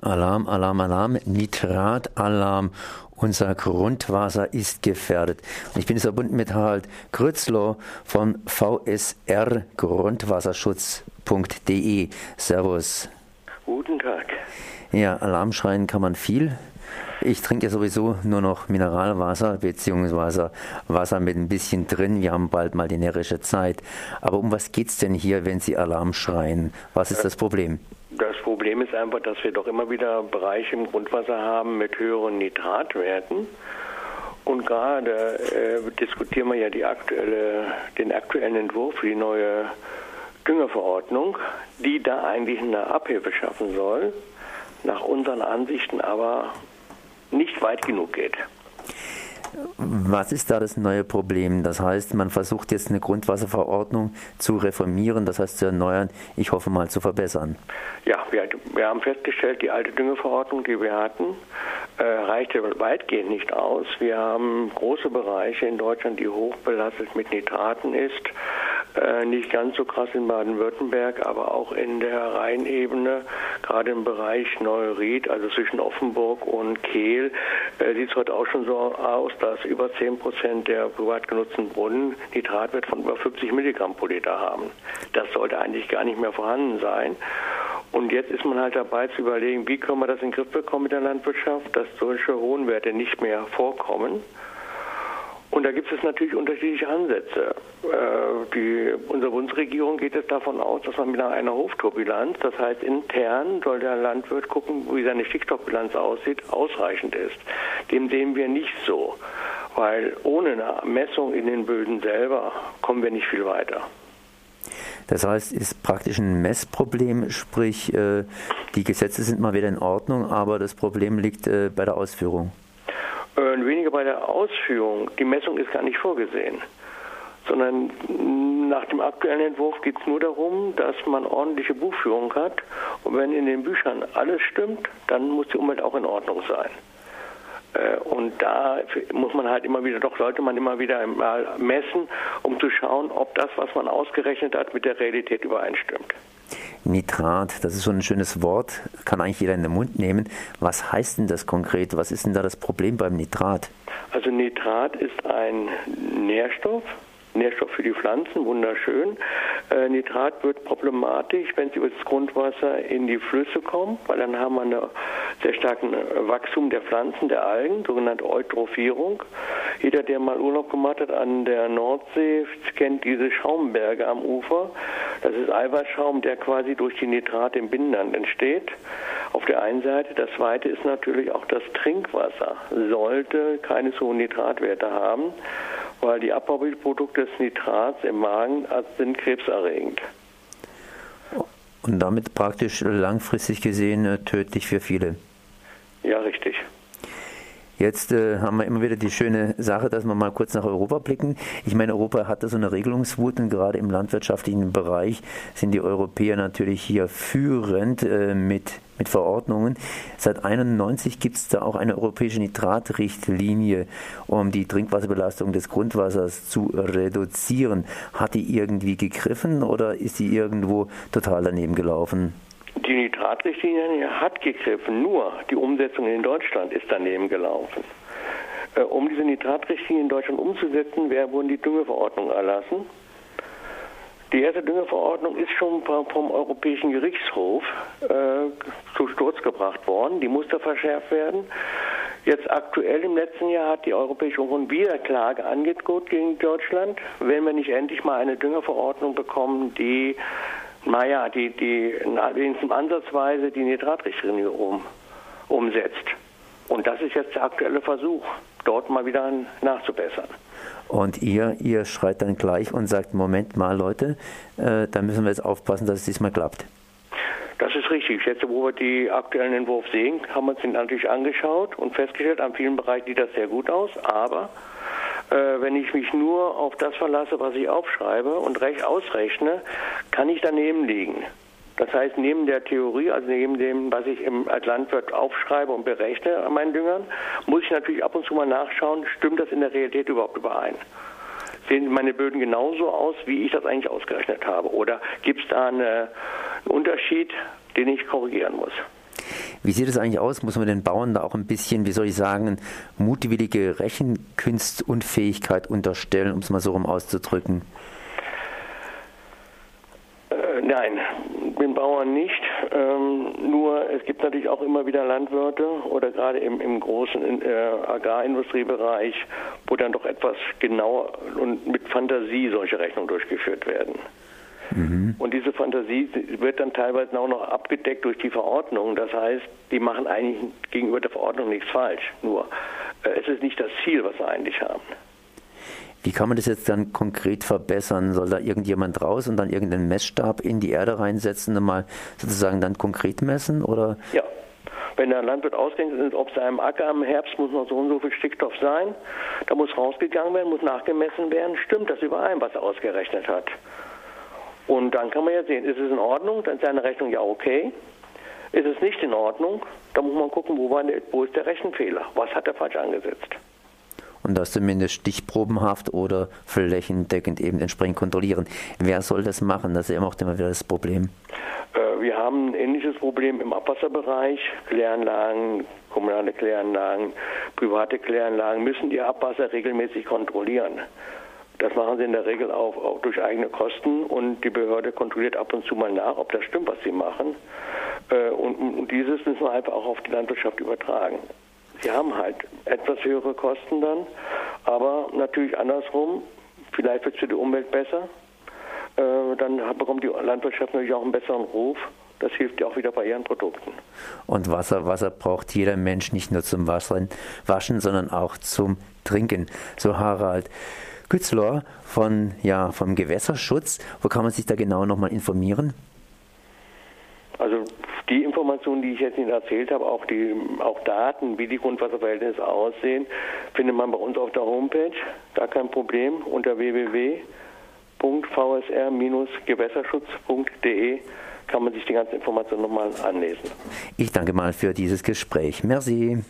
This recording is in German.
Alarm, Alarm, Alarm, Nitratalarm. Unser Grundwasser ist gefährdet. Und ich bin jetzt verbunden mit Harald Grützlow von VSR Grundwasserschutz.de. Servus. Guten Tag. Ja, Alarm schreien kann man viel. Ich trinke ja sowieso nur noch Mineralwasser beziehungsweise Wasser mit ein bisschen drin. Wir haben bald mal die närrische Zeit. Aber um was geht es denn hier, wenn Sie Alarm schreien? Was ist das Problem? Das Problem ist einfach, dass wir doch immer wieder Bereiche im Grundwasser haben mit höheren Nitratwerten. Und gerade äh, diskutieren wir ja aktuelle, den aktuellen Entwurf für die neue Düngerverordnung, die da eigentlich eine Abhilfe schaffen soll, nach unseren Ansichten aber nicht weit genug geht. Was ist da das neue Problem? Das heißt, man versucht jetzt eine Grundwasserverordnung zu reformieren, das heißt zu erneuern, ich hoffe mal zu verbessern. Ja, wir, wir haben festgestellt, die alte Düngeverordnung, die wir hatten, äh, reichte weitgehend nicht aus. Wir haben große Bereiche in Deutschland, die hochbelastet mit Nitraten ist. Äh, nicht ganz so krass in Baden-Württemberg, aber auch in der Rheinebene, gerade im Bereich Neuried, also zwischen Offenburg und Kehl, äh, sieht es heute auch schon so aus, dass über 10 Prozent der privat genutzten Brunnen Nitratwert von über 50 Milligramm pro Liter haben. Das sollte eigentlich gar nicht mehr vorhanden sein. Und jetzt ist man halt dabei zu überlegen, wie können wir das in den Griff bekommen mit der Landwirtschaft, dass solche hohen Werte nicht mehr vorkommen. Und da gibt es natürlich unterschiedliche Ansätze. Äh, die, unsere Bundesregierung geht jetzt davon aus, dass man mit einer Hoftorbilanz, das heißt intern soll der Landwirt gucken, wie seine Stickstoffbilanz aussieht, ausreichend ist. Dem sehen wir nicht so, weil ohne eine Messung in den Böden selber kommen wir nicht viel weiter. Das heißt, es ist praktisch ein Messproblem, sprich äh, die Gesetze sind mal wieder in Ordnung, aber das Problem liegt äh, bei der Ausführung. Äh, weniger bei der Ausführung. Die Messung ist gar nicht vorgesehen sondern nach dem aktuellen Entwurf geht es nur darum, dass man ordentliche Buchführung hat. Und wenn in den Büchern alles stimmt, dann muss die Umwelt auch in Ordnung sein. Äh, und da muss man halt immer wieder, doch sollte man immer wieder mal messen, um zu schauen, ob das, was man ausgerechnet hat, mit der Realität übereinstimmt. Nitrat, das ist so ein schönes Wort, kann eigentlich jeder in den Mund nehmen. Was heißt denn das konkret? Was ist denn da das Problem beim Nitrat? Also Nitrat ist ein Nährstoff, Nährstoff für die Pflanzen, wunderschön. Äh, Nitrat wird problematisch, wenn sie über das Grundwasser in die Flüsse kommen, weil dann haben wir einen sehr starken Wachstum der Pflanzen, der Algen, sogenannte Eutrophierung. Jeder, der mal Urlaub gemacht hat an der Nordsee, kennt diese Schaumberge am Ufer. Das ist Eiweißschaum, der quasi durch die Nitrate im Binnenland entsteht. Auf der einen Seite. Das zweite ist natürlich auch das Trinkwasser. Sollte keine so hohen Nitratwerte haben weil die Abbauprodukte des Nitrats im Magen sind krebserregend. Und damit praktisch langfristig gesehen äh, tödlich für viele. Ja, richtig. Jetzt äh, haben wir immer wieder die schöne Sache, dass wir mal kurz nach Europa blicken. Ich meine, Europa hatte so eine Regelungswut und gerade im landwirtschaftlichen Bereich sind die Europäer natürlich hier führend äh, mit, mit Verordnungen. Seit 1991 gibt es da auch eine europäische Nitratrichtlinie, um die Trinkwasserbelastung des Grundwassers zu reduzieren. Hat die irgendwie gegriffen oder ist die irgendwo total daneben gelaufen? Die Nitratrichtlinie hat gegriffen, nur die Umsetzung in Deutschland ist daneben gelaufen. Äh, um diese Nitratrichtlinie in Deutschland umzusetzen, wurden die Düngeverordnungen erlassen. Die erste Düngeverordnung ist schon vom Europäischen Gerichtshof äh, zu Sturz gebracht worden. Die musste verschärft werden. Jetzt aktuell im letzten Jahr hat die Europäische Union wieder Klage angedroht gegen Deutschland, wenn wir nicht endlich mal eine Düngerverordnung bekommen, die naja, die, die wenigstens ansatzweise die Nitratrichtlinie um, umsetzt. Und das ist jetzt der aktuelle Versuch, dort mal wieder nachzubessern. Und ihr, ihr schreit dann gleich und sagt, Moment mal Leute, äh, da müssen wir jetzt aufpassen, dass es diesmal klappt. Das ist richtig. Jetzt, wo wir die aktuellen Entwurf sehen, haben wir uns den natürlich angeschaut und festgestellt, an vielen Bereichen sieht das sehr gut aus, aber äh, wenn ich mich nur auf das verlasse, was ich aufschreibe und recht ausrechne, kann ich daneben liegen. Das heißt, neben der Theorie, also neben dem, was ich im, als Landwirt aufschreibe und berechne an meinen Düngern, muss ich natürlich ab und zu mal nachschauen, stimmt das in der Realität überhaupt überein? Sehen meine Böden genauso aus, wie ich das eigentlich ausgerechnet habe? Oder gibt es da eine, einen Unterschied, den ich korrigieren muss? Wie sieht es eigentlich aus? Muss man den Bauern da auch ein bisschen, wie soll ich sagen, mutwillige Rechenkünstunfähigkeit unterstellen, um es mal so rum auszudrücken? Äh, nein, den Bauern nicht. Ähm, nur es gibt natürlich auch immer wieder Landwirte oder gerade im, im großen äh, Agrarindustriebereich, wo dann doch etwas genauer und mit Fantasie solche Rechnungen durchgeführt werden. Mhm. Und diese Fantasie wird dann teilweise auch noch abgedeckt durch die Verordnung. Das heißt, die machen eigentlich gegenüber der Verordnung nichts falsch. Nur äh, es ist nicht das Ziel, was sie eigentlich haben. Wie kann man das jetzt dann konkret verbessern? Soll da irgendjemand raus und dann irgendeinen Messstab in die Erde reinsetzen und mal sozusagen dann konkret messen? Oder? Ja. Wenn der Landwirt ausgehend ist, ob seinem Acker im Herbst muss noch so und so viel Stickstoff sein, da muss rausgegangen werden, muss nachgemessen werden, stimmt das überein, was er ausgerechnet hat. Und dann kann man ja sehen, ist es in Ordnung, dann ist seine Rechnung ja okay. Ist es nicht in Ordnung, dann muss man gucken, wo, der, wo ist der Rechenfehler, was hat er falsch angesetzt und das zumindest stichprobenhaft oder flächendeckend eben entsprechend kontrollieren. Wer soll das machen? Das ist ja immer auch immer wieder das Problem. Äh, wir haben ein ähnliches Problem im Abwasserbereich. Kläranlagen, kommunale Kläranlagen, private Kläranlagen müssen ihr Abwasser regelmäßig kontrollieren. Das machen sie in der Regel auch, auch, durch eigene Kosten und die Behörde kontrolliert ab und zu mal nach, ob das stimmt, was sie machen. Äh, und, und dieses müssen wir einfach auch auf die Landwirtschaft übertragen. Sie haben halt etwas höhere Kosten dann, aber natürlich andersrum, vielleicht wird es für die Umwelt besser. Äh, dann bekommt die Landwirtschaft natürlich auch einen besseren Ruf. Das hilft ja auch wieder bei ihren Produkten. Und Wasser, Wasser braucht jeder Mensch nicht nur zum Waschen, Waschen sondern auch zum Trinken. So Harald. Gützler von, ja, vom Gewässerschutz. Wo kann man sich da genau nochmal informieren? Also die Informationen, die ich jetzt Ihnen erzählt habe, auch die auch Daten, wie die Grundwasserverhältnisse aussehen, findet man bei uns auf der Homepage. Gar kein Problem unter www.vsr-gewässerschutz.de kann man sich die ganzen Informationen nochmal anlesen. Ich danke mal für dieses Gespräch. Merci.